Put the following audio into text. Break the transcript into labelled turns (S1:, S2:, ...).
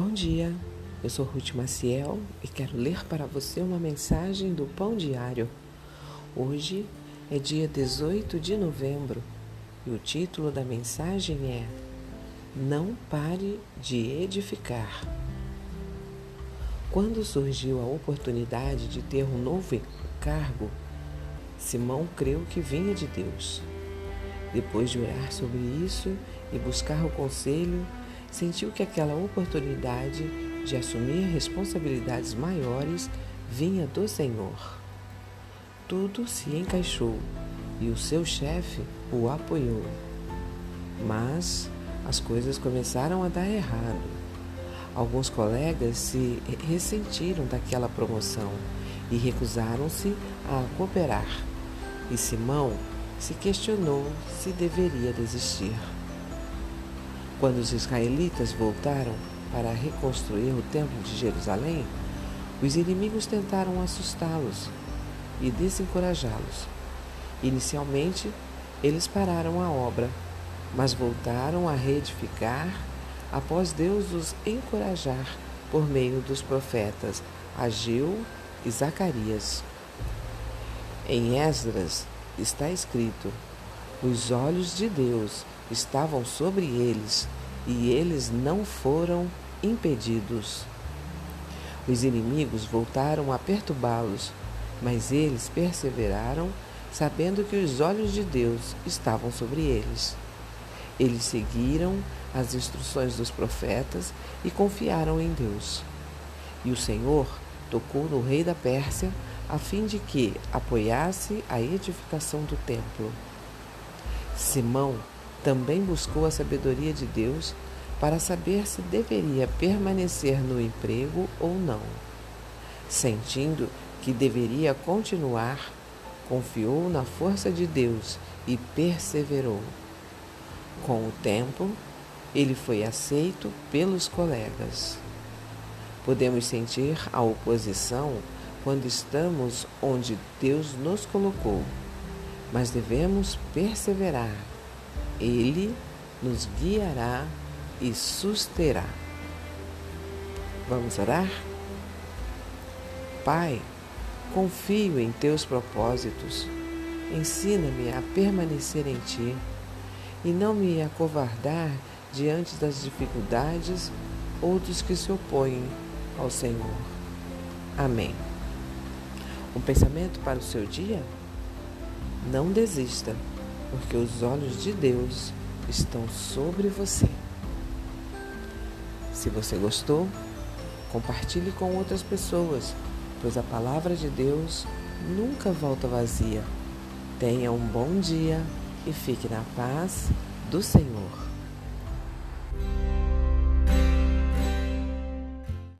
S1: Bom dia, eu sou Ruth Maciel e quero ler para você uma mensagem do Pão Diário. Hoje é dia 18 de novembro e o título da mensagem é Não pare de edificar. Quando surgiu a oportunidade de ter um novo cargo, Simão creu que vinha de Deus. Depois de orar sobre isso e buscar o conselho, sentiu que aquela oportunidade de assumir responsabilidades maiores vinha do Senhor. Tudo se encaixou e o seu chefe o apoiou. Mas as coisas começaram a dar errado. Alguns colegas se ressentiram daquela promoção e recusaram-se a cooperar. E Simão se questionou se deveria desistir. Quando os israelitas voltaram para reconstruir o Templo de Jerusalém, os inimigos tentaram assustá-los e desencorajá-los. Inicialmente, eles pararam a obra, mas voltaram a reedificar após Deus os encorajar por meio dos profetas Ageu e Zacarias. Em Esdras está escrito: Os olhos de Deus estavam sobre eles e eles não foram impedidos. Os inimigos voltaram a perturbá-los, mas eles perseveraram, sabendo que os olhos de Deus estavam sobre eles. Eles seguiram as instruções dos profetas e confiaram em Deus. E o Senhor tocou no rei da Pérsia a fim de que apoiasse a edificação do templo. Simão também buscou a sabedoria de Deus para saber se deveria permanecer no emprego ou não. Sentindo que deveria continuar, confiou na força de Deus e perseverou. Com o tempo, ele foi aceito pelos colegas. Podemos sentir a oposição quando estamos onde Deus nos colocou, mas devemos perseverar ele nos guiará e susterá. Vamos orar? Pai, confio em teus propósitos. Ensina-me a permanecer em ti e não me acovardar diante das dificuldades ou dos que se opõem ao Senhor. Amém. Um pensamento para o seu dia? Não desista porque os olhos de Deus estão sobre você. Se você gostou, compartilhe com outras pessoas, pois a palavra de Deus nunca volta vazia. Tenha um bom dia e fique na paz do Senhor.